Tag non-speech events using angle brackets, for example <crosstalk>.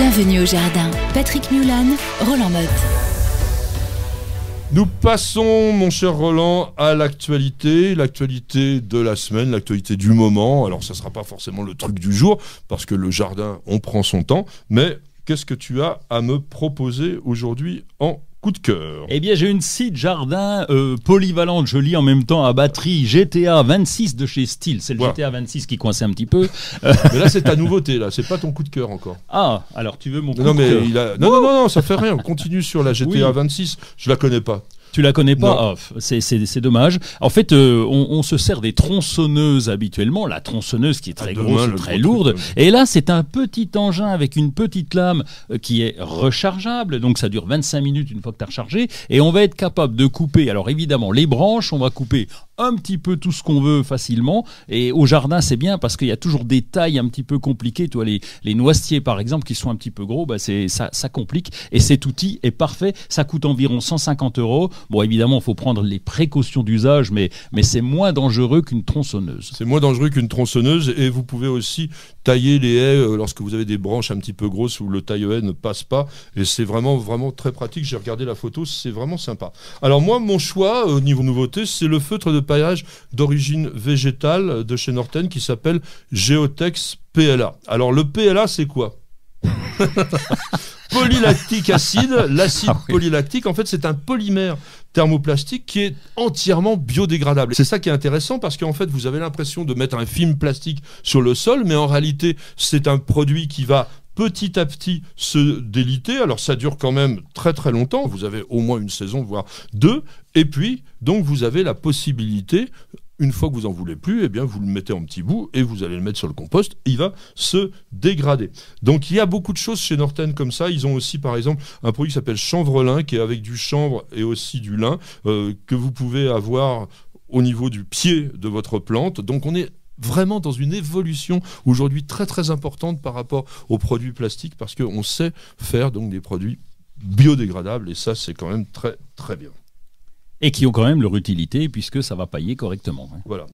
Bienvenue au jardin. Patrick Mulan, Roland Motte. Nous passons, mon cher Roland, à l'actualité, l'actualité de la semaine, l'actualité du moment. Alors, ça ne sera pas forcément le truc du jour, parce que le jardin, on prend son temps. Mais qu'est-ce que tu as à me proposer aujourd'hui en coup de cœur Eh bien, j'ai une site jardin euh, polyvalente. Je lis en même temps à batterie GTA 26 de chez Steel. C'est le Voilà. GTA 26 qui coinçait un petit peu. Mais là, c'est ta nouveauté, là. C'est pas ton coup de cœur encore. Ah, alors tu veux mon coup Non, de mais cœur il a... non, non, non, non, ça fait rien. On continue sur la GTA Oui. 26. Je la connais pas. Tu la connais pas. Ah, c'est- dommage. En fait, euh, on, on se sert des tronçonneuses habituellement. La tronçonneuse qui est très Ah, grosse, très lourde. truc, Et là, c'est un petit engin avec une petite lame euh, qui est rechargeable. Donc, ça dure 25 minutes une fois que tu as rechargé. Et on va être capable de couper. Alors, évidemment, les branches, on va couper un petit peu tout ce qu'on veut facilement. Et au jardin, c'est bien parce qu'il y a toujours des tailles un petit peu compliquées. Toi, les, les noisetiers, par exemple, qui sont un petit peu gros, bah, c'est ça, ça complique. Et cet outil est parfait. Ça coûte environ 150 euros. Bon, évidemment, il faut prendre les précautions d'usage, mais, mais c'est moins dangereux qu'une tronçonneuse. C'est moins dangereux qu'une tronçonneuse et vous pouvez aussi tailler les haies euh, lorsque vous avez des branches un petit peu grosses où le taille-haie ne passe pas et c'est vraiment vraiment très pratique. J'ai regardé la photo, c'est vraiment sympa. Alors moi, mon choix euh, au niveau nouveauté, c'est le feutre de paillage d'origine végétale de chez Norten qui s'appelle Geotex PLA. Alors le PLA, c'est quoi? <laughs> Polylactique acide, l'acide Ah oui. polylactique, en fait, c'est un polymère thermoplastique qui est entièrement biodégradable. C'est ça qui est intéressant parce qu'en fait, vous avez l'impression de mettre un film plastique sur le sol, mais en réalité, c'est un produit qui va petit à petit se déliter. Alors ça dure quand même très très longtemps. Vous avez au moins une saison, voire deux. Et puis, donc, vous avez la possibilité, une fois que vous en voulez plus, eh bien, vous le mettez en petits bouts et vous allez le mettre sur le compost. Il va se dégrader. Donc, il y a beaucoup de choses chez Norten comme ça. Ils ont aussi, par exemple, un produit qui s'appelle chanvrelin, qui est avec du chanvre et aussi du lin, euh, que vous pouvez avoir au niveau du pied de votre plante. Donc, on est vraiment dans une évolution aujourd'hui très très importante par rapport aux produits plastiques parce qu'on sait faire donc des produits biodégradables et ça c'est quand même très très bien. Et qui ont quand même leur utilité puisque ça va pailler correctement. hein. Voilà.